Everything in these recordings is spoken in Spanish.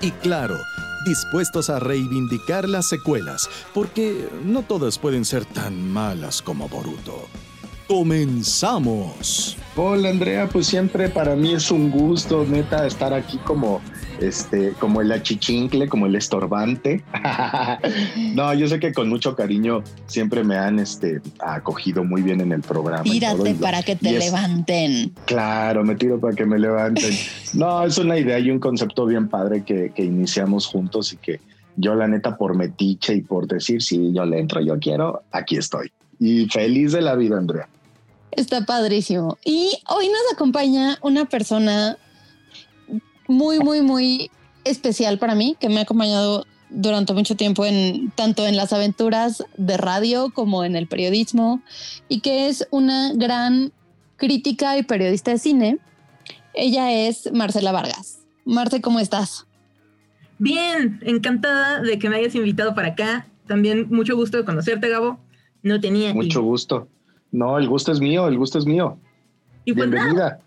Y claro, dispuestos a reivindicar las secuelas, porque no todas pueden ser tan malas como Boruto. ¡Comenzamos! Hola Andrea, pues siempre para mí es un gusto, neta, estar aquí como este, como el achichincle, como el estorbante. no, yo sé que con mucho cariño siempre me han este, acogido muy bien en el programa. Tírate para que te levanten. Claro, me tiro para que me levanten. no, es una idea y un concepto bien padre que, que iniciamos juntos y que yo la neta por metiche y por decir, si yo le entro, yo quiero, aquí estoy. Y feliz de la vida, Andrea. Está padrísimo. Y hoy nos acompaña una persona muy, muy, muy especial para mí, que me ha acompañado durante mucho tiempo en tanto en las aventuras de radio como en el periodismo y que es una gran crítica y periodista de cine. Ella es Marcela Vargas. Marce, ¿cómo estás? Bien, encantada de que me hayas invitado para acá. También mucho gusto de conocerte, Gabo. No tenía. Mucho gusto. No, el gusto es mío, el gusto es mío. Y pues Bienvenida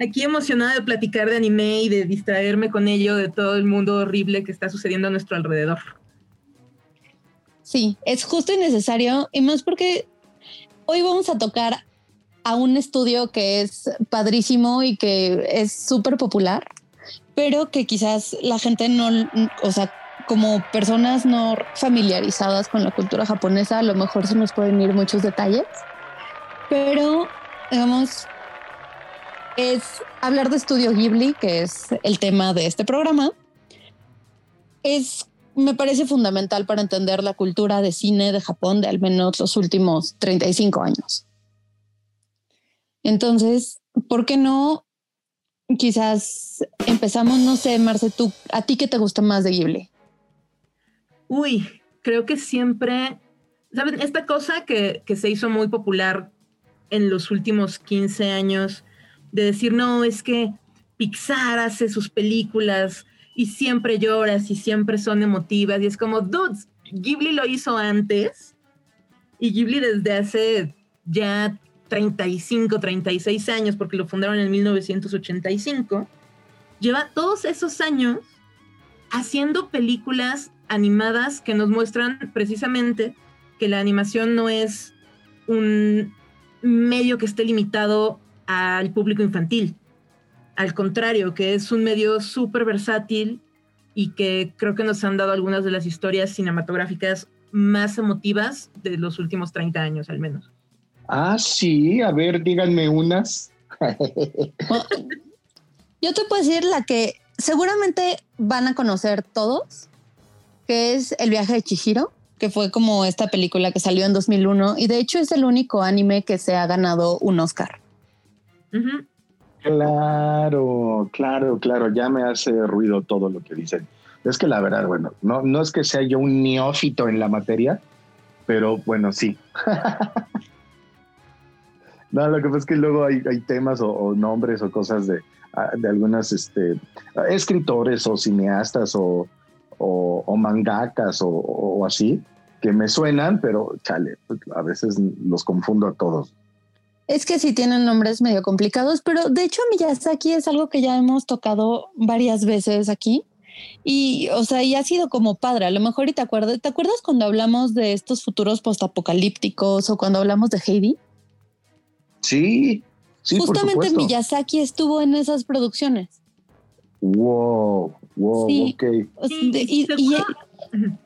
aquí emocionada de platicar de anime y de distraerme con ello de todo el mundo horrible que está sucediendo a nuestro alrededor. Sí, es justo y necesario, y más porque hoy vamos a tocar a un estudio que es padrísimo y que es súper popular, pero que quizás la gente no, o sea, como personas no familiarizadas con la cultura japonesa, a lo mejor se nos pueden ir muchos detalles, pero digamos, es hablar de Estudio Ghibli, que es el tema de este programa. Es, me parece fundamental para entender la cultura de cine de Japón de al menos los últimos 35 años. Entonces, ¿por qué no? Quizás empezamos, no sé, Marce, tú, ¿a ti qué te gusta más de Ghibli? Uy, creo que siempre, ¿saben? Esta cosa que, que se hizo muy popular en los últimos 15 años, de decir, no, es que Pixar hace sus películas y siempre lloras y siempre son emotivas. Y es como, dudes, Ghibli lo hizo antes y Ghibli desde hace ya 35, 36 años, porque lo fundaron en 1985, lleva todos esos años haciendo películas animadas que nos muestran precisamente que la animación no es un medio que esté limitado al público infantil. Al contrario, que es un medio súper versátil y que creo que nos han dado algunas de las historias cinematográficas más emotivas de los últimos 30 años al menos. Ah, sí, a ver, díganme unas. Yo te puedo decir la que seguramente van a conocer todos, que es El viaje de Chihiro, que fue como esta película que salió en 2001 y de hecho es el único anime que se ha ganado un Oscar. Claro, claro, claro, ya me hace ruido todo lo que dicen. Es que la verdad, bueno, no, no es que sea yo un neófito en la materia, pero bueno, sí. no, lo que pasa es que luego hay, temas o, nombres o cosas de, ah, de algunas este, escritores o cineastas o, o, mangakas o, así que me suenan, pero chale, pues, a veces los confundo a todos. Es que sí tienen nombres medio complicados, pero de hecho Miyazaki es algo que ya hemos tocado varias veces aquí. Y, o sea, y ha sido como padre. A lo mejor y te acuerdas, ¿te acuerdas cuando hablamos de estos futuros postapocalípticos o cuando hablamos de Heidi? Sí, sí. Justamente Miyazaki estuvo en esas producciones. Wow, wow, Sí. ok. O sea, Sí, de- y- Ujú.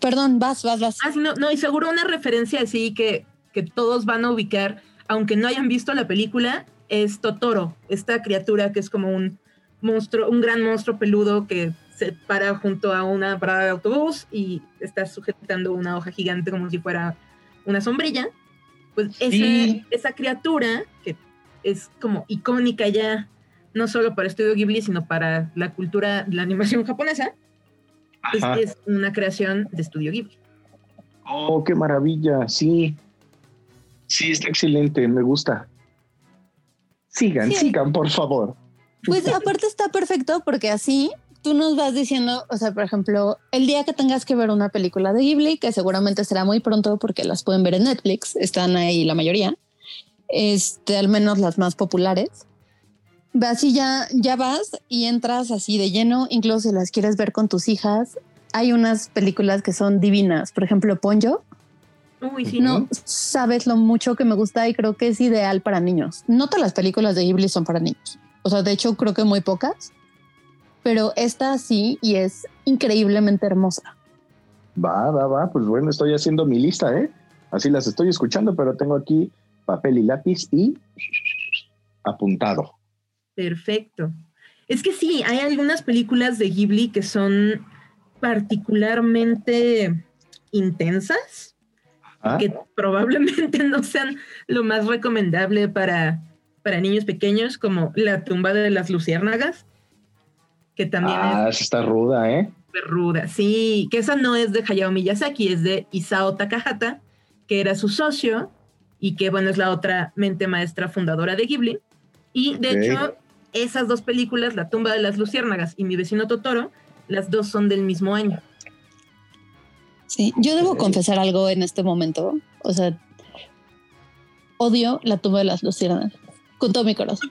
perdón, vas, vas, vas. Ah, sí, no, no, y seguro una referencia así que, que todos van a ubicar, aunque no hayan visto la película, es Totoro, esta criatura que es como un monstruo, un gran monstruo peludo que se para junto a una parada de autobús y está sujetando una hoja gigante como si fuera una sombrilla. Pues ese- Sí. esa criatura, que es como icónica ya, no solo para Estudio Ghibli, sino para la cultura, la animación japonesa, pues es una creación de Estudio Ghibli. Oh, qué maravilla, sí. Sí, está excelente, me gusta. Sigan, Sí. sigan, por favor. Pues aparte está perfecto porque así tú nos vas diciendo, o sea, por ejemplo, el día que tengas que ver una película de Ghibli, que seguramente será muy pronto porque las pueden ver en Netflix, están ahí la mayoría, este, al menos las más populares. Así ya, ya vas y entras así de lleno, incluso si las quieres ver con tus hijas. Hay unas películas que son divinas, por ejemplo, Ponyo. Uy, sí. No sabes lo mucho que me gusta y creo que es ideal para niños. No todas las películas de Ghibli son para niños. O sea, de hecho, creo que muy pocas. Pero esta sí y es increíblemente hermosa. Va, va, va. Pues bueno, estoy haciendo mi lista, ¿eh? Así las estoy escuchando, pero tengo aquí papel y lápiz y apuntado. Perfecto. Es que sí, hay algunas películas de Ghibli que son particularmente intensas, ¿Ah? que probablemente no sean lo más recomendable para, para niños pequeños, como La tumba de las luciérnagas, que también Ah, es está ruda, ¿eh? ruda. Sí, que esa no es de Hayao Miyazaki, es de Isao Takahata, que era su socio y que, bueno, es la otra mente maestra fundadora de Ghibli. Y de hecho, esas dos películas, La tumba de las luciérnagas y Mi vecino Totoro, las dos son del mismo año. Sí, yo debo confesar algo en este momento. O sea, odio la tumba de las luciérnagas con todo mi corazón.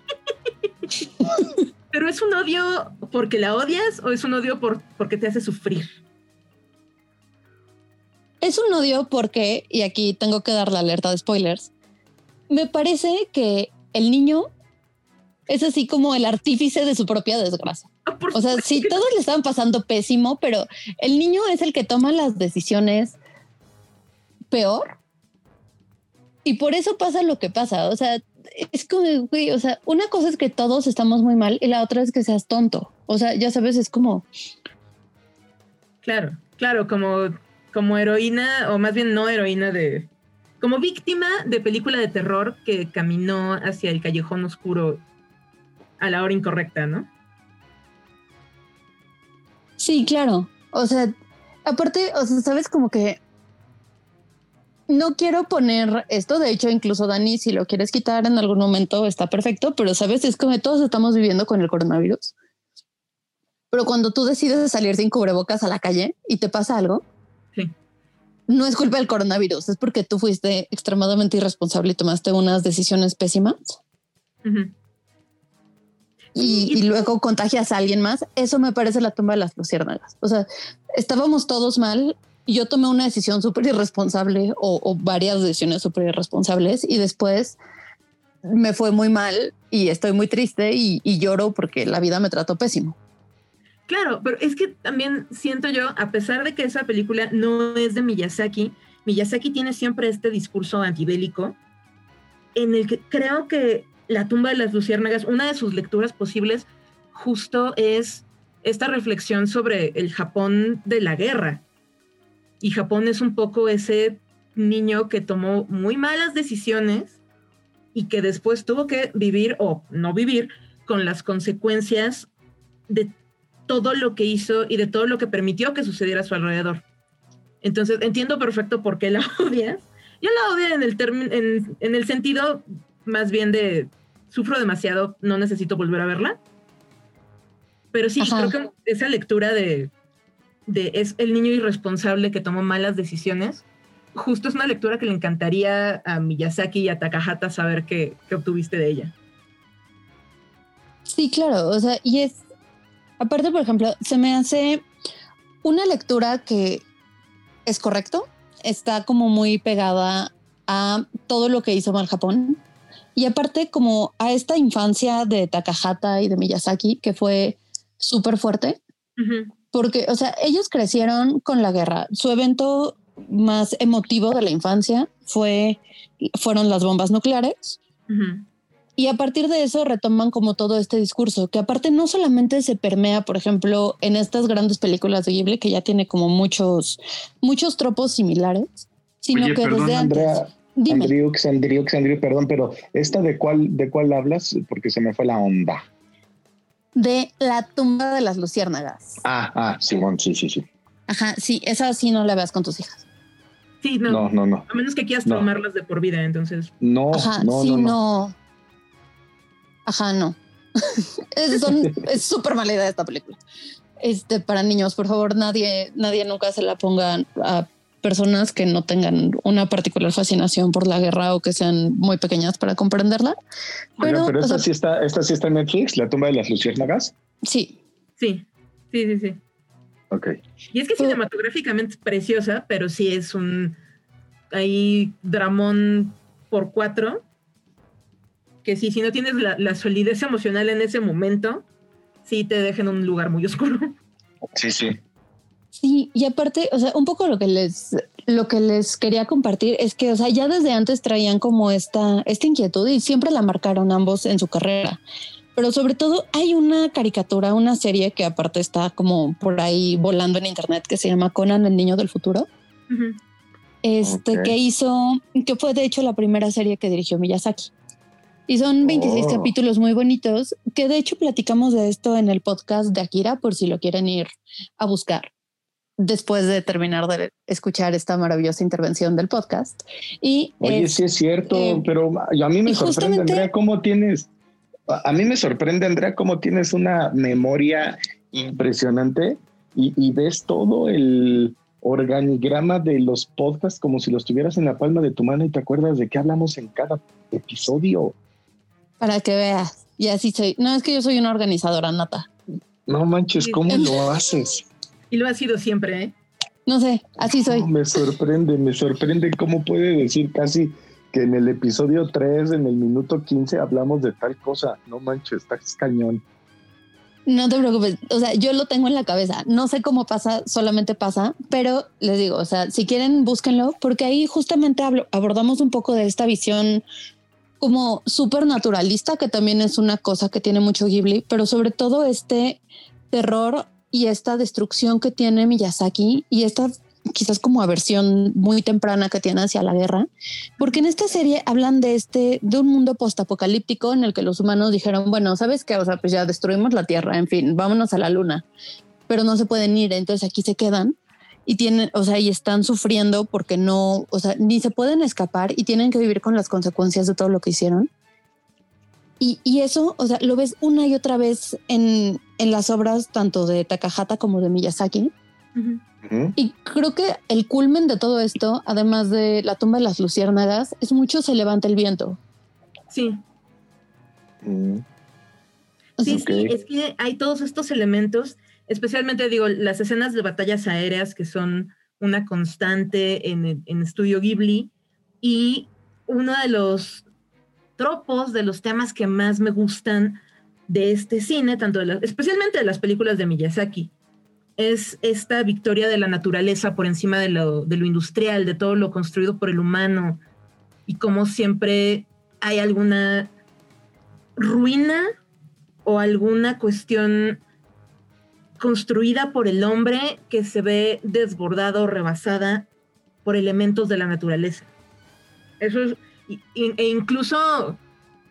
Pero es un odio porque la odias o es un odio por, porque te hace sufrir. Es un odio porque, y aquí tengo que dar la alerta de spoilers, me parece que el niño es así como el artífice de su propia desgracia. Ah, O sea, sí, todos le estaban pasando pésimo, pero el niño es el que toma las decisiones peor. Y por eso pasa lo que pasa. O sea, es como, güey, o sea, una cosa es que todos estamos muy mal y la otra es que seas tonto. O sea, ya sabes, es como, Claro, claro, como, como heroína, o más bien no heroína de. Como víctima de película de terror que caminó hacia el callejón oscuro a la hora incorrecta, ¿no? Sí, claro. O sea, aparte, o sea, sabes como que no quiero poner esto. De hecho, incluso Dani, si lo quieres quitar en algún momento, está perfecto, pero sabes, es como que todos estamos viviendo con el coronavirus. Pero cuando tú decides salir sin cubrebocas a la calle y te pasa algo, Sí. no es culpa del coronavirus, es porque tú fuiste extremadamente irresponsable y tomaste unas decisiones pésimas. Y, y luego contagias a alguien más, eso me parece la tumba de las luciérnagas. O sea, estábamos todos mal. Yo tomé una decisión súper irresponsable o, o varias decisiones súper irresponsables y después me fue muy mal y estoy muy triste y, y lloro porque la vida me trató pésimo. Claro, pero es que también siento yo, a pesar de que esa película no es de Miyazaki, Miyazaki tiene siempre este discurso antibélico en el que creo que La tumba de las luciérnagas, una de sus lecturas posibles justo es esta reflexión sobre el Japón de la guerra. Y Japón es un poco ese niño que tomó muy malas decisiones y que después tuvo que vivir o no vivir con las consecuencias de todo lo que hizo y de todo lo que permitió que sucediera a su alrededor. Entonces, entiendo perfecto por qué la odias. Yo la odio en el, en, en el sentido más bien de sufro demasiado, no necesito volver a verla. Pero sí, Ajá. creo que esa lectura de, de es el niño irresponsable que tomó malas decisiones, justo es una lectura que le encantaría a Miyazaki y a Takahata saber que, que obtuviste de ella. Sí, claro. O sea, y es, aparte, por ejemplo, se me hace una lectura que es correcto, está como muy pegada a todo lo que hizo mal Japón. Y aparte, como a esta infancia de Takahata y de Miyazaki, que fue súper fuerte. Porque, o sea, ellos crecieron con la guerra. Su evento más emotivo de la infancia fue, fueron las bombas nucleares. Y a partir de eso retoman como todo este discurso, que aparte no solamente se permea, por ejemplo, en estas grandes películas de Ghibli, que ya tiene como muchos, muchos tropos similares, sino que desde Andrea, antes... Andrew, Andrew, perdón, pero esta de cuál, de cuál hablas, porque se me fue la onda. De la tumba de las luciérnagas. Ah, ah, Simón, sí, sí, sí. Ajá, sí, esa sí no la veas con tus hijas. Sí, no. No, no, A menos que quieras tomarlas de por vida, entonces. No, Ajá, no, sí, no, Ajá, no. es súper mala idea esta película. Este, para niños, por favor, nadie, nadie nunca se la ponga a personas que no tengan una particular fascinación por la guerra o que sean muy pequeñas para comprenderla. Pero, pero esta, sí está, esta sí está en Netflix, La tumba de las luciérnagas. Sí. Sí, sí, sí, sí. Ok. Y es que cinematográficamente es preciosa, pero sí es un ahí dramón por cuatro. Que sí, si no tienes la, solidez emocional en ese momento, sí te deja en un lugar muy oscuro. Sí, sí. Sí, y aparte, o sea, un poco lo que les lo que les quería compartir es que, o sea, ya desde antes traían como esta esta inquietud y siempre la marcaron ambos en su carrera. Pero sobre todo hay una caricatura, una serie que aparte está como por ahí volando en internet que se llama Conan el niño del futuro. Este que hizo, que fue de hecho la primera serie que dirigió Miyazaki. Y son 26 capítulos muy bonitos, que de hecho platicamos de esto en el podcast de Akira, por si lo quieren ir a buscar después de terminar de escuchar esta maravillosa intervención del podcast. Y Oye, sí es cierto, eh, pero a mí me sorprende, Andrea, cómo tienes a mí me sorprende, Andrea, cómo tienes una memoria impresionante y, ves todo el organigrama de los podcasts como si los tuvieras en la palma de tu mano y te acuerdas de qué hablamos en cada episodio. Para que veas. Y así soy. No, es que yo soy una organizadora nata. No manches, ¿cómo lo haces? Y lo ha sido siempre, ¿eh? No sé, así soy. me sorprende, me sorprende cómo puede decir casi que en el episodio 3, en el minuto 15, hablamos de tal cosa. No manches, está cañón. No te preocupes, o sea, yo lo tengo en la cabeza. No sé cómo pasa, solamente pasa, pero les digo, o sea, si quieren, búsquenlo, porque ahí justamente abordamos un poco de esta visión como súper naturalista, que también es una cosa que tiene mucho Ghibli, pero sobre todo este terror y esta destrucción que tiene Miyazaki y esta quizás como aversión muy temprana que tiene hacia la guerra, porque en esta serie hablan de este, de un mundo postapocalíptico en el que los humanos dijeron, bueno, ¿sabes qué? O sea, pues ya destruimos la Tierra, en fin, vámonos a la Luna, pero no se pueden ir, entonces aquí se quedan y tienen, o sea, y están sufriendo porque no, o sea, ni se pueden escapar y tienen que vivir con las consecuencias de todo lo que hicieron. Y, y eso, o sea, lo ves una y otra vez en, en las obras tanto de Takahata como de Miyazaki. Y creo que el culmen de todo esto, además de la tumba de las luciérnagas, es mucho se levanta el viento. Sí. Mm. Sí, sí, es que hay todos estos elementos, especialmente digo, las escenas de batallas aéreas que son una constante en, en Estudio Ghibli y uno de los tropos, de los temas que más me gustan de este cine, tanto de especialmente de las películas de Miyazaki, es esta victoria de la naturaleza por encima de lo, industrial, de todo lo construido por el humano, y como siempre hay alguna ruina o alguna cuestión construida por el hombre que se ve desbordada o rebasada por elementos de la naturaleza. Eso es, e incluso,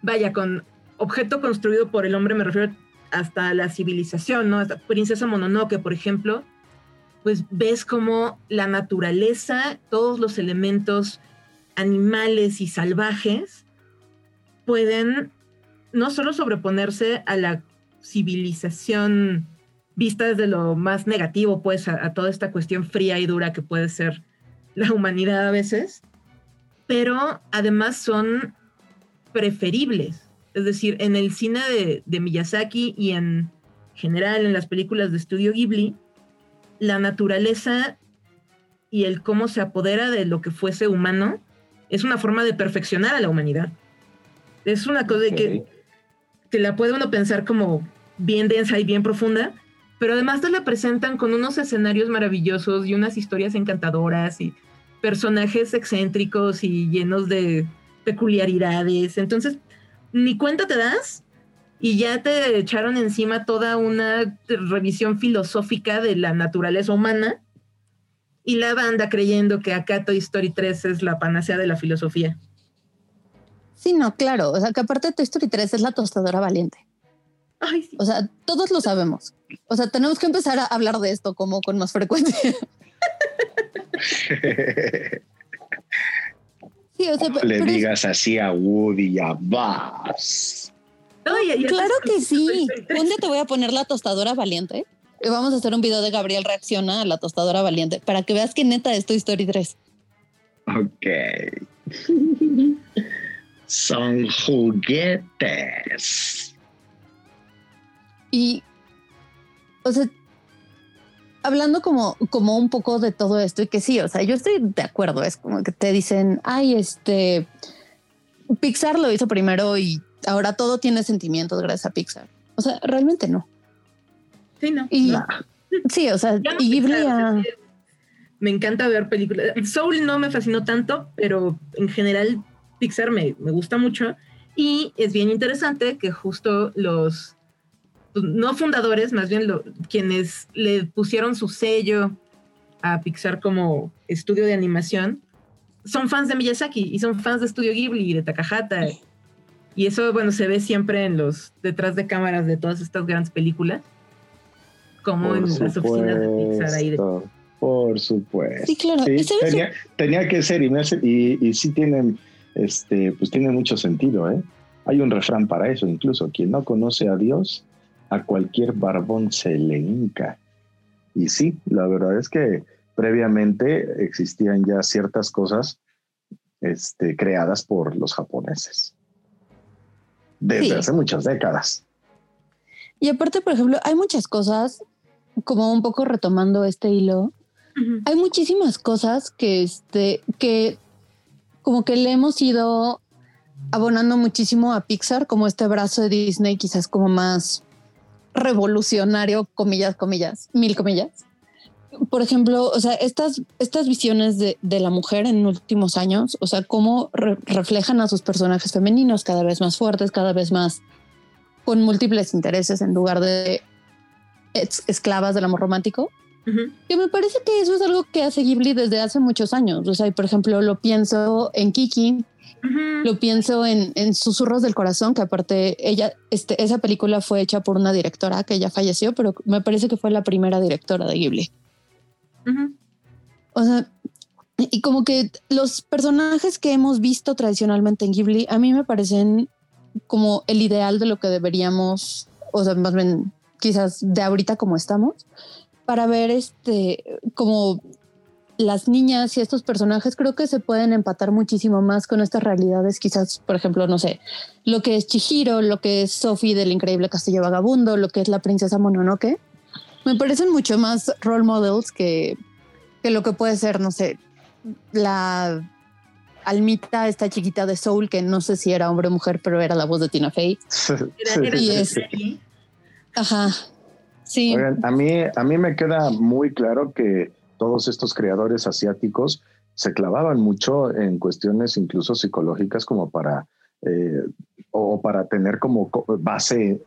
vaya, con objeto construido por el hombre me refiero hasta la civilización, ¿no? Hasta Princesa Mononoke, por ejemplo, pues ves como la naturaleza, todos los elementos animales y salvajes pueden no solo sobreponerse a la civilización vista desde lo más negativo, pues a, toda esta cuestión fría y dura que puede ser la humanidad a veces, pero además son preferibles es decir, en el cine de, Miyazaki y en general en las películas de estudio Ghibli, la naturaleza y el cómo se apodera de lo que fuese humano es una forma de perfeccionar a la humanidad. Es una cosa que, que la puede uno pensar como bien densa y bien profunda, pero además te la presentan con unos escenarios maravillosos y unas historias encantadoras y personajes excéntricos y llenos de peculiaridades. Entonces, ni cuenta te das y ya te echaron encima toda una revisión filosófica de la naturaleza humana y la banda creyendo que acá Toy Story 3 es la panacea de la filosofía. Sí, no, claro. O sea, que aparte Toy Story 3 es la tostadora valiente. Ay, sí. O sea, todos lo sabemos. O sea, tenemos que empezar a hablar de esto como con más frecuencia. Sí, o sea, No le es- digas así a Woody y a Buzz. No, y- y claro que sí. Día te voy a poner la tostadora valiente y vamos a hacer un video de Gabriel reacciona a la tostadora valiente para que veas que neta es Toy Story 3. Ok. Son juguetes. Y, o sea, hablando como, como un poco de todo esto y que sí, o sea, yo estoy de acuerdo, es como que te dicen, ay, este, Pixar lo hizo primero y ahora todo tiene sentimientos gracias a Pixar. O sea, realmente no. Sí, no. Y no. sí, o sea, y Ghibli Me encanta ver películas. Soul no me fascinó tanto, pero en general Pixar me, me gusta mucho. Y es bien interesante que justo los, no fundadores, más bien lo- quienes le pusieron su sello a Pixar como estudio de animación, son fans de Miyazaki y son fans de Estudio Ghibli y de Takahata. Y eso, bueno, se ve siempre en los detrás de cámaras de todas estas grandes películas, como en las oficinas de Pixar ahí de supuesto, Por supuesto. Sí, claro. Sí, ¿Y sabes tenía, tenía que ser y, me hace- y, y sí tienen, este, pues tiene mucho sentido, ¿eh? Hay un refrán para eso, incluso quien no conoce a Dios, a cualquier barbón se le hinca. Y sí, la verdad es que previamente existían ya ciertas cosas este, creadas por los japoneses. Desde Sí. hace muchas décadas. Y aparte, por ejemplo, hay muchas cosas, como un poco retomando este hilo, hay muchísimas cosas que, este, que como que le hemos ido abonando muchísimo a Pixar, como este brazo de Disney, quizás como más revolucionario, comillas, comillas, mil comillas. Por ejemplo, o sea, estas, estas visiones de, de la mujer en últimos años, o sea, cómo re- reflejan a sus personajes femeninos cada vez más fuertes, cada vez más con múltiples intereses en lugar de esclavas del amor romántico. Que me parece que eso es algo que hace Ghibli desde hace muchos años. O sea, y por ejemplo, lo pienso en Kiki, Ujú. lo pienso en, en Susurros del Corazón, que aparte ella, este, esa película fue hecha por una directora que ya falleció, pero me parece que fue la primera directora de Ghibli. O sea, y como que los personajes que hemos visto tradicionalmente en Ghibli, a mí me parecen como el ideal de lo que deberíamos, o sea, más bien quizás de ahorita como estamos, para ver este, como las niñas y estos personajes creo que se pueden empatar muchísimo más con estas realidades, quizás, por ejemplo, no sé, lo que es Chihiro, lo que es Sophie del increíble castillo vagabundo, lo que es la princesa Mononoke, me parecen mucho más role models que, que lo que puede ser, no sé, la almita, esta chiquita de Soul, que no sé si era hombre o mujer, pero era la voz de Tina Fey. Y es- Ajá. Sí. Oigan, a mí, a mí me queda muy claro que todos estos creadores asiáticos se clavaban mucho en cuestiones incluso psicológicas como para eh, o para tener como co- base eh,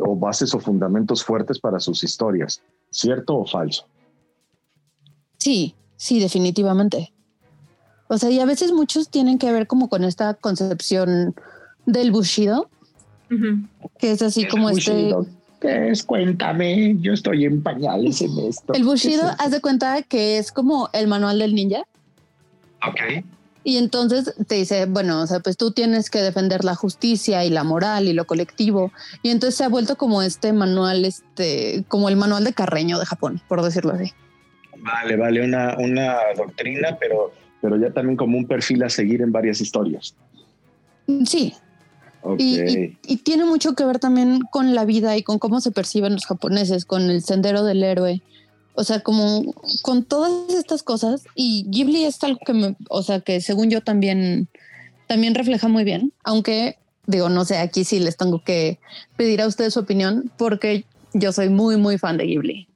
o bases o fundamentos fuertes para sus historias, ¿cierto o falso? Sí, sí, definitivamente. O sea, y a veces muchos tienen que ver como con esta concepción del Bushido, que es así como este... Bushido. ¿Qué es? Cuéntame, yo estoy en pañales en esto. El Bushido, ¿Qué es haz de cuenta que es como el manual del ninja. Ok. Y entonces te dice, bueno, o sea, pues tú tienes que defender la justicia y la moral y lo colectivo. Y entonces se ha vuelto como este manual, este, como el manual de Carreño de Japón, por decirlo así. Vale, vale, una, una doctrina, pero, pero ya también como un perfil a seguir en varias historias. Sí, Ok. y, y- y tiene mucho que ver también con la vida y con cómo se perciben los japoneses, con el sendero del héroe. O sea, como con todas estas cosas. Y Ghibli es algo que me, o sea, que según yo también, también refleja muy bien. Aunque digo, no sé, aquí sí les tengo que pedir a ustedes su opinión porque yo soy muy, muy fan de Ghibli.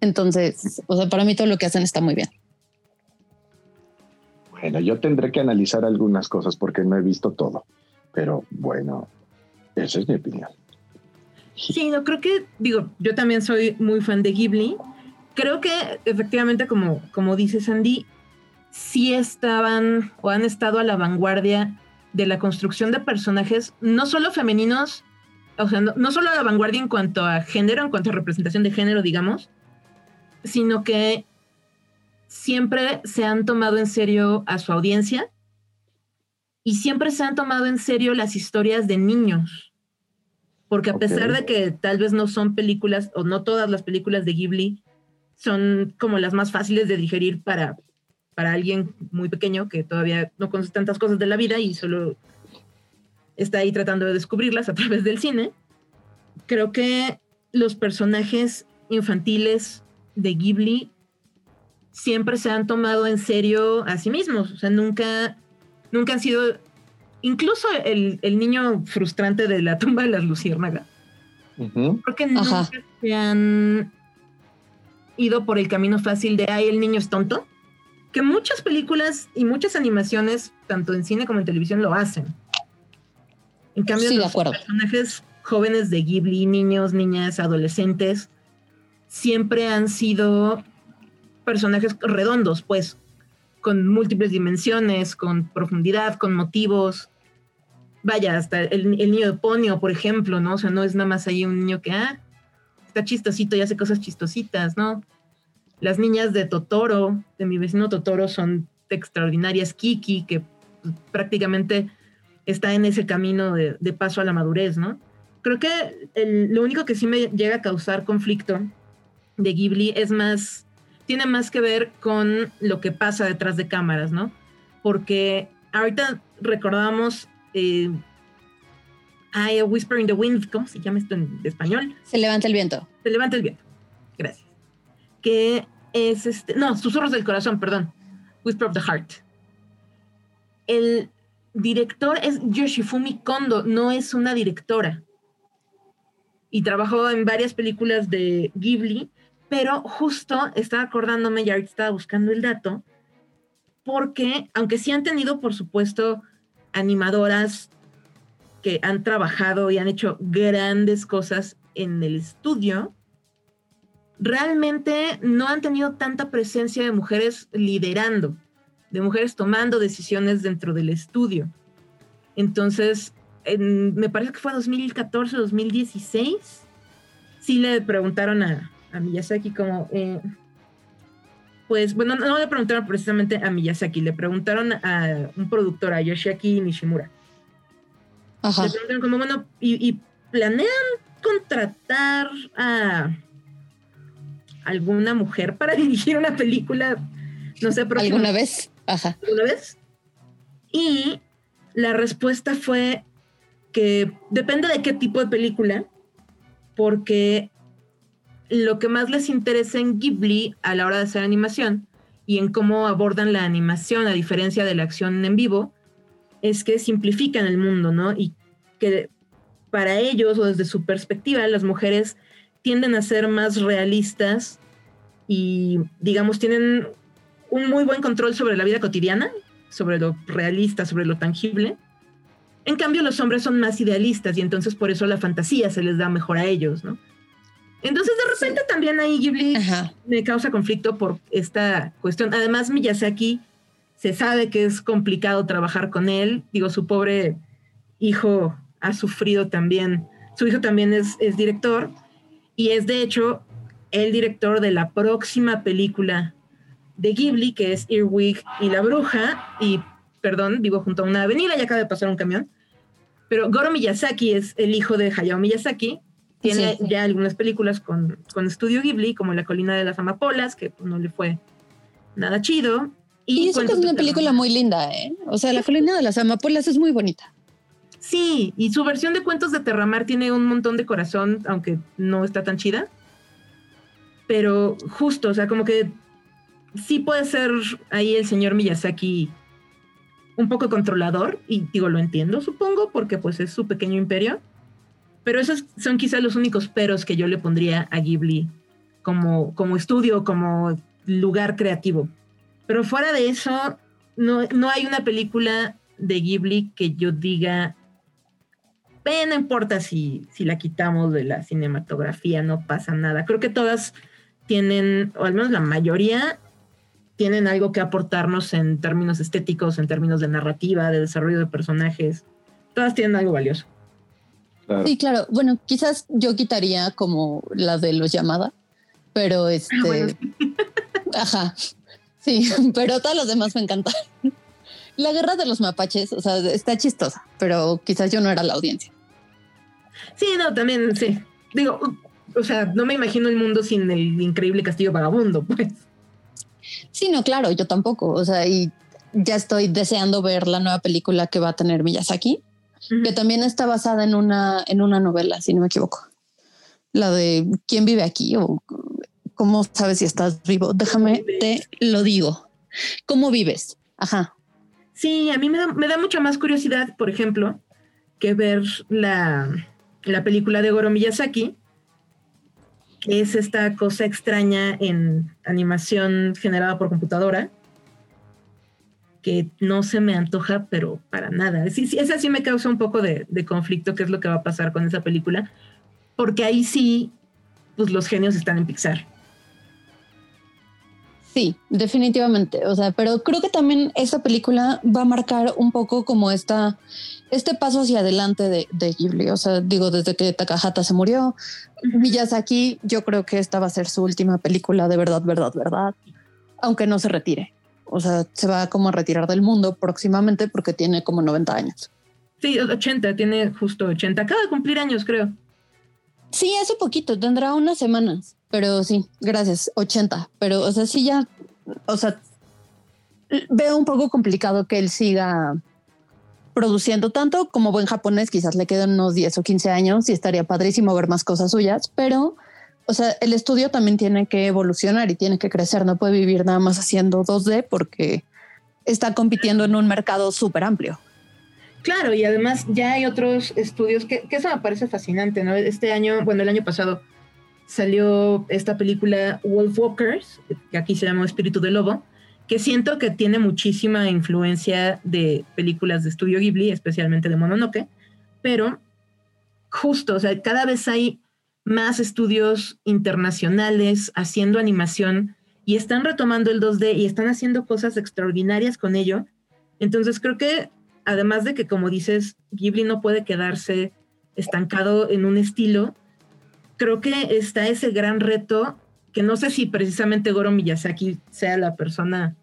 Entonces, o sea, para mí todo lo que hacen está muy bien. Bueno, yo tendré que analizar algunas cosas porque no he visto todo, pero bueno, esa es mi opinión. Sí, no creo que, digo, yo también soy muy fan de Ghibli. Creo que efectivamente, como, como dice Sandy, sí estaban o han estado a la vanguardia de la construcción de personajes, no solo femeninos, o sea, no, solo a la vanguardia en cuanto a género, en cuanto a representación de género, digamos, sino que siempre se han tomado en serio a su audiencia y siempre se han tomado en serio las historias de niños. Porque a pesar de que tal vez no son películas, o no todas las películas de Ghibli son como las más fáciles de digerir para para alguien muy pequeño que todavía no conoce tantas cosas de la vida y solo está ahí tratando de descubrirlas a través del cine. Creo que los personajes infantiles de Ghibli siempre se han tomado en serio a sí mismos, o sea, nunca, nunca han sido, incluso el, niño frustrante de la tumba de las luciérnagas, porque nunca se han ido por el camino fácil de, ay, el niño es tonto, que muchas películas y muchas animaciones, tanto en cine como en televisión, lo hacen. En cambio, los personajes jóvenes de Ghibli, niños, niñas, adolescentes, siempre han sido personajes redondos, pues, con múltiples dimensiones, con profundidad, con motivos. Vaya, hasta el, niño de Ponio, por ejemplo, ¿no? O sea, no es nada más ahí un niño que, ah, está chistosito y hace cosas chistositas, ¿no? Las niñas de Totoro, de mi vecino Totoro, son extraordinarias. Kiki, que pues, prácticamente está en ese camino de, paso a la madurez, ¿no? Creo que lo único que sí me llega a causar conflicto de Ghibli es más, tiene más que ver con lo que pasa detrás de cámaras, ¿no? Porque ahorita recordamos eh, I Whisper in the Wind, ¿cómo se llama esto en español? Se levanta el viento. Se levanta el viento. Gracias. Que es este, no, Susurros del Corazón, perdón, Whisper of the Heart. El director es Yoshifumi Kondo, no es una directora. Y trabajó en varias películas de Ghibli, pero justo estaba acordándome, y ahorita estaba buscando el dato, porque aunque sí han tenido, por supuesto, animadoras que han trabajado y han hecho grandes cosas en el estudio, realmente no han tenido tanta presencia de mujeres liderando, de mujeres tomando decisiones dentro del estudio. Entonces, me parece que fue 2014, 2016, sí le preguntaron a, Miyazaki como, eh, pues, bueno, no le preguntaron precisamente a Miyazaki, le preguntaron a un productor, a Yoshiaki Nishimura. Le preguntaron como, bueno, y planean contratar a alguna mujer para dirigir una película, no sé, ¿Alguna vez? Ajá. ¿Alguna vez? Y la respuesta fue que depende de qué tipo de película, porque lo que más les interesa en Ghibli a la hora de hacer animación y en cómo abordan la animación, a diferencia de la acción en vivo, es que simplifican el mundo, ¿no? Y que para ellos o desde su perspectiva, las mujeres tienden a ser más realistas y, digamos, tienen un muy buen control sobre la vida cotidiana, sobre lo realista, sobre lo tangible. En cambio, los hombres son más idealistas y entonces por eso la fantasía se les da mejor a ellos, ¿no? Entonces, de repente también ahí Ghibli me causa conflicto por esta cuestión. Además, Miyazaki se sabe que es complicado trabajar con él. Digo, su pobre hijo ha sufrido también. Su hijo también es, es director y es de hecho el director de la próxima película de Ghibli, que es Earwig y la Bruja, y perdón, vivo junto a una avenida y acaba de pasar un camión, pero Goro Miyazaki es el hijo de Hayao Miyazaki, tiene ya algunas películas con, con Estudio Ghibli, como La colina de las amapolas, que no le fue nada chido. Y, eso es una película muy linda, ¿eh? O sea, La colina de las amapolas es muy bonita. Sí, y su versión de Cuentos de Terramar tiene un montón de corazón, aunque no está tan chida. Pero justo, o sea, como que sí puede ser ahí el señor Miyazaki un poco controlador y digo, lo entiendo, supongo, porque pues es su pequeño imperio. Pero esos son quizás los únicos peros que yo le pondría a Ghibli como, como estudio, como lugar creativo. Pero fuera de eso, no, no hay una película de Ghibli que yo diga, no importa si, si la quitamos de la cinematografía, no pasa nada. Creo que todas tienen, o al menos la mayoría, tienen algo que aportarnos en términos estéticos, en términos de narrativa, de desarrollo de personajes. Todas tienen algo valioso. Sí, claro. Bueno, quizás yo quitaría como la de los llamada, pero ah, este. Ajá. Sí, pero todos los demás me encantan. La guerra de los mapaches, o sea, está chistosa, pero quizás yo no era la audiencia. Sí, no, también, sí. Digo, o sea, no me imagino el mundo sin el increíble castillo vagabundo, pues. Sí, no, claro, yo tampoco. O sea, y ya estoy deseando ver la nueva película que va a tener Miyazaki, que también está basada en una, en una novela, si no me equivoco. La de ¿Quién vive aquí? o ¿Cómo sabes si estás vivo? Déjame, te lo digo. ¿Cómo vives? Ajá. Sí, a mí me da, me da mucha más curiosidad, por ejemplo, que ver la, la película de Goro Miyazaki, es esta cosa extraña en animación generada por computadora, que no se me antoja, pero para nada. Sí, sí, esa sí me causa un poco de, de, conflicto, qué es lo que va a pasar con esa película, porque ahí sí, pues los genios están en Pixar. Sí, definitivamente. O sea, pero creo que también esta película va a marcar un poco como esta, este paso hacia adelante de, de Ghibli. O sea, digo, desde que Takahata se murió, Miyazaki, yo creo que esta va a ser su última película de verdad, verdad, verdad, aunque no se retire. O sea, se va como a retirar del mundo próximamente porque tiene como 90 años. Sí, 80, tiene justo 80. Acaba de cumplir años, creo. Sí, hace poquito, tendrá unas semanas. Pero sí, gracias, 80. Pero, o sea, sí ya, o sea, veo un poco complicado que él siga produciendo tanto como buen japonés, quizás le quedan unos 10 o 15 años y estaría padrísimo ver más cosas suyas, pero, o sea, el estudio también tiene que evolucionar y tiene que crecer, no puede vivir nada más haciendo 2D porque está compitiendo en un mercado súper amplio. Claro, y además ya hay otros estudios que, eso me parece fascinante, ¿no? Este año, bueno, el año pasado salió esta película Wolf Walkers, que aquí se llama Espíritu de Lobo, que siento que tiene muchísima influencia de películas de estudio Ghibli, especialmente de Mononoke, pero justo, o sea, cada vez hay más estudios internacionales haciendo animación y están retomando el 2D y están haciendo cosas extraordinarias con ello. Entonces creo que además de que, como dices, Ghibli no puede quedarse estancado en un estilo, creo que está ese gran reto que no sé si precisamente Goro Miyazaki sea la persona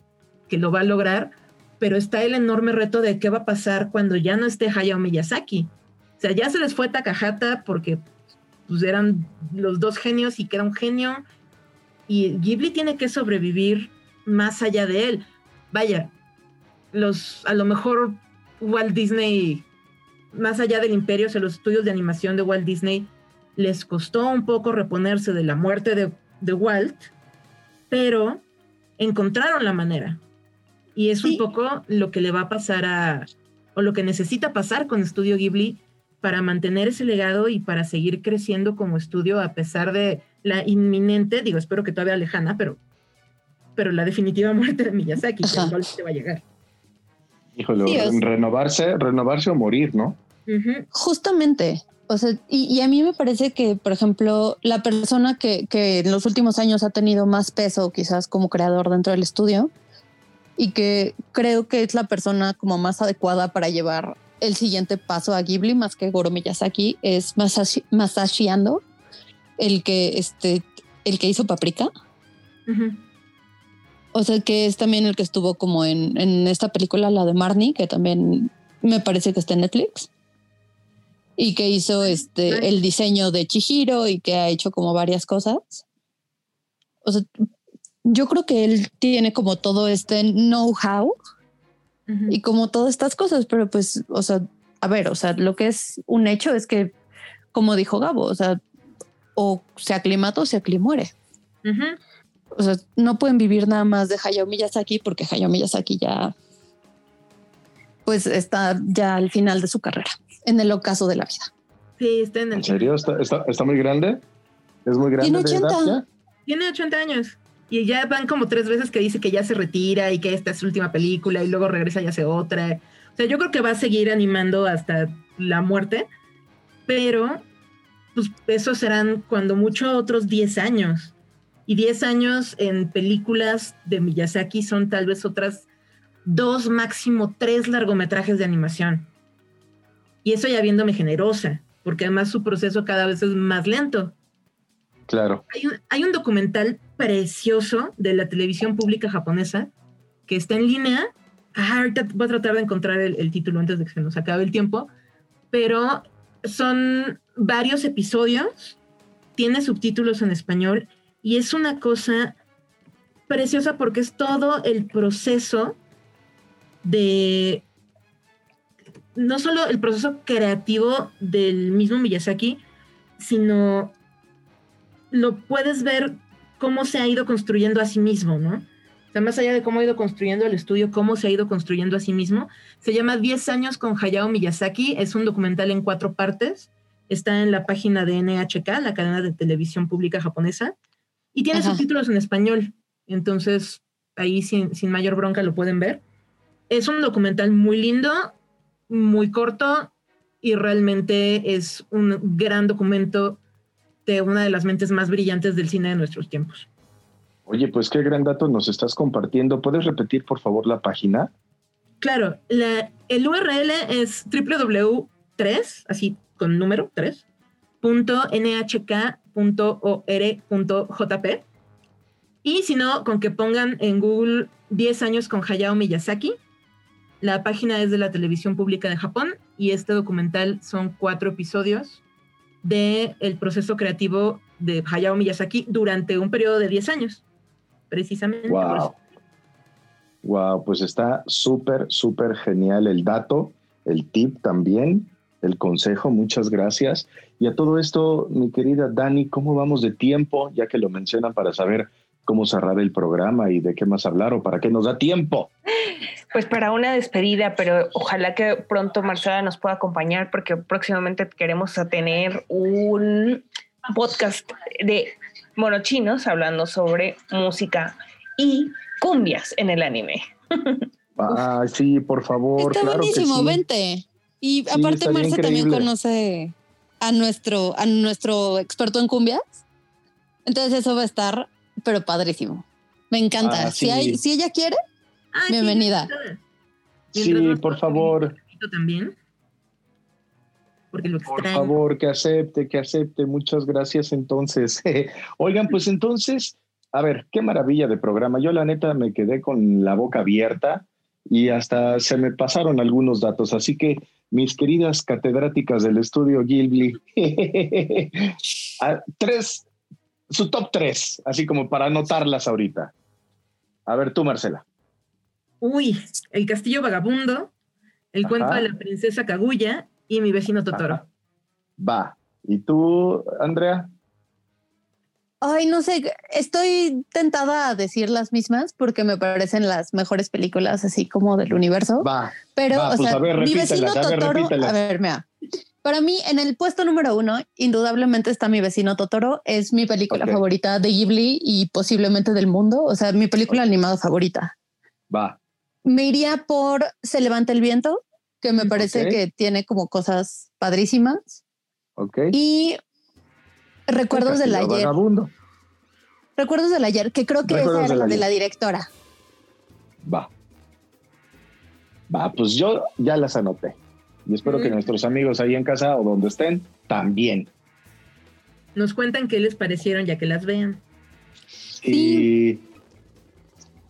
que lo va a lograr, pero está el enorme reto de qué va a pasar cuando ya no esté Hayao Miyazaki. O sea, ya se les fue Takahata porque pues, eran los dos genios y que era un genio. Y Ghibli tiene que sobrevivir más allá de él. Vaya, los, a lo mejor Walt Disney, más allá del imperio, o sea, los estudios de animación de Walt Disney les costó un poco reponerse de la muerte de, Walt, pero encontraron la manera. Y es un poco lo que le va a pasar a, o lo que necesita pasar con Estudio Ghibli para mantener ese legado y para seguir creciendo como estudio a pesar de la inminente, digo, espero que todavía lejana, pero, pero la definitiva muerte de Miyazaki, que igual se va a llegar. Híjole, renovarse, renovarse o morir, ¿no? Justamente, o sea, y, a mí me parece que, por ejemplo, la persona que, que, en los últimos años ha tenido más peso quizás como creador dentro del estudio y que creo que es la persona como más adecuada para llevar el siguiente paso a Ghibli más que Goro Miyazaki es Masashi, Masashi Ando, el que, este, el que hizo Paprika. O sea, que es también el que estuvo como en, en esta película, la de Marnie, que también me parece que está en Netflix y que hizo este el diseño de Chihiro y que ha hecho como varias cosas. O sea, yo creo que él tiene como todo este know-how y como todas estas cosas, pero pues, o sea, a ver, o sea, lo que es un hecho es que, como dijo Gabo, o sea, o se aclimata o se aclimuere. O sea, no pueden vivir nada más de Hayao Miyazaki porque Hayao Miyazaki ya pues está ya al final de su carrera, en el ocaso de la vida. Sí, está en el. ¿En serio? ¿Está, está, está muy grande? ¿Es muy grande? Tiene de edad 80. ya? Tiene 80 años. Y ya van como tres veces que dice que ya se retira y que esta es su última película y luego regresa y hace otra. O sea, yo creo que va a seguir animando hasta la muerte, pero pues esos serán cuando mucho otros 10 años. Y 10 años en películas de Miyazaki son tal vez otras dos, máximo tres largometrajes de animación. Y eso ya viéndome generosa, porque además su proceso cada vez es más lento. Claro. Hay un, hay un documental precioso de la televisión pública japonesa que está en línea. Ah, ahorita voy a tratar de encontrar el, el título antes de que se nos acabe el tiempo. Pero son varios episodios, tiene subtítulos en español y es una cosa preciosa porque es todo el proceso de no solo el proceso creativo del mismo Miyazaki, sino lo puedes ver cómo se ha ido construyendo a sí mismo, ¿no? O sea, más allá de cómo ha ido construyendo el estudio, cómo se ha ido construyendo a sí mismo. Se llama 10 años con Hayao Miyazaki, es un documental en cuatro partes, está en la página de NHK, la cadena de televisión pública japonesa, y tiene Ajá. subtítulos en español, entonces ahí sin, sin mayor bronca lo pueden ver. Es un documental muy lindo, muy corto, y realmente es un gran documento de una de las mentes más brillantes del cine de nuestros tiempos. Oye, pues qué gran dato nos estás compartiendo. ¿Puedes repetir, por favor, la página? Claro, la- el URL es www.3, así con número 3, punto nhk.or.jp. Y si no, con que pongan en Google 10 años con Hayao Miyazaki. La página es de la televisión pública de Japón y este documental son cuatro episodios del el proceso creativo de Hayao Miyazaki durante un periodo de 10 años. Precisamente. por Wow. eso. Wow, pues está súper, súper genial el dato, el tip también, el consejo, muchas gracias. Y a todo esto, mi querida Dani, ¿cómo vamos de tiempo? Ya que lo mencionan para saber cómo cerrar el programa y de qué más hablar o para qué nos da tiempo. Pues para una despedida, pero ojalá que pronto Marcela nos pueda acompañar porque próximamente queremos a tener un podcast de monochinos hablando sobre música y cumbias en el anime. Ah, sí, por favor. Está claro que buenísimo, sí. vente. Y aparte estaría Marce también increíble. conoce a nuestro, a nuestro experto en cumbias. Entonces eso va a estar, pero padrísimo. Me encanta. Ah, si, sí. hay, si ella quiere, Ah, Bienvenida. Sí, por favor, también. Porque lo por favor, que acepte, que acepte. Muchas gracias entonces. Oigan, pues entonces, a ver, qué maravilla de programa. Yo la neta me quedé con la boca abierta y hasta se me pasaron algunos datos. Así que, mis queridas catedráticas del estudio Gilbli, a- tres, su top tres, así como para anotarlas ahorita. A ver, tú, Marcela. Uy, El Castillo Vagabundo, El Ajá. cuento de la princesa Kaguya y Mi vecino Totoro. Ajá. Va. ¿Y tú, Andrea? ay, no sé, estoy tentada a decir las mismas porque me parecen las mejores películas así como del universo. Va. Pero, Va, o pues, sea, a ver, mi vecino a ver, Totoro, a ver, mira. Para mí, en el puesto número uno, indudablemente está mi vecino Totoro. Es mi película favorita de Ghibli y posiblemente del mundo. O sea, mi película animada favorita. Va. Me iría por Se levanta el viento, que me parece que tiene como cosas padrísimas. Ok. Y Recuerdos del ayer. Vagabundo. Recuerdos del ayer, que creo que esa era la de la directora. Va. Va, pues yo ya las anoté. Y espero que nuestros amigos ahí en casa o donde estén también. Nos cuentan qué les parecieron ya que las vean. Y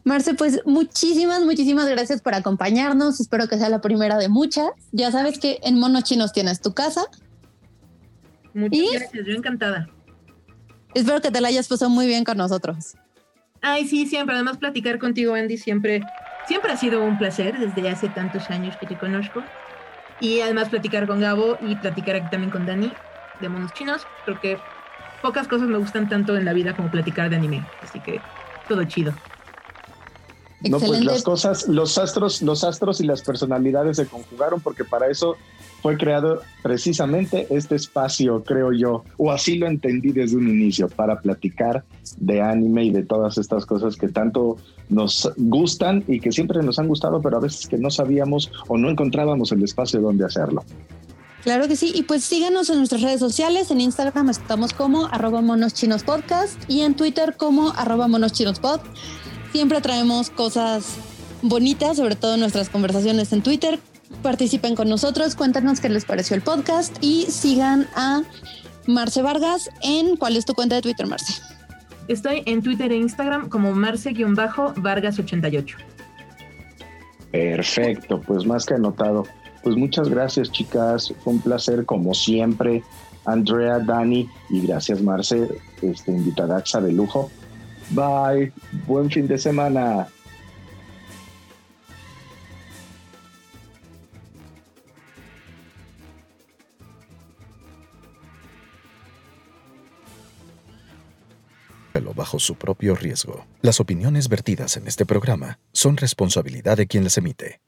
Marce, pues muchísimas, muchísimas gracias por acompañarnos. Espero que sea la primera de muchas. Ya sabes que en Mono Chinos tienes tu casa. Muchas ¿Y? gracias, yo encantada. Espero que te la hayas pasado muy bien con nosotros. Ay, sí, siempre. Además, platicar contigo, Andy, siempre, siempre ha sido un placer desde hace tantos años que te conozco. Y además, platicar con Gabo y platicar aquí también con Dani de Monos Chinos. Creo que pocas cosas me gustan tanto en la vida como platicar de anime. Así que todo chido. No, pues las cosas, los astros, los astros y las personalidades se conjugaron porque para eso fue creado precisamente este espacio, creo yo, o así lo entendí desde un inicio, para platicar de anime y de todas estas cosas que tanto nos gustan y que siempre nos han gustado, pero a veces que no sabíamos o no encontrábamos el espacio donde hacerlo. Claro que sí, y pues síganos en nuestras redes sociales, en Instagram estamos como arroba podcast y en Twitter como arroba monoschinospod. Siempre traemos cosas bonitas, sobre todo nuestras conversaciones en Twitter. Participen con nosotros, cuéntanos qué les pareció el podcast y sigan a Marce Vargas en ¿cuál es tu cuenta de Twitter, Marce? Estoy en Twitter e Instagram como Marce-Vargas88. Perfecto, pues más que anotado. Pues muchas gracias, chicas. Fue un placer, como siempre. Andrea, Dani y gracias, Marce, este, invitadaxa de lujo. Bye. Buen fin de semana. bajo su propio riesgo. Las opiniones vertidas en este programa son responsabilidad de quien las emite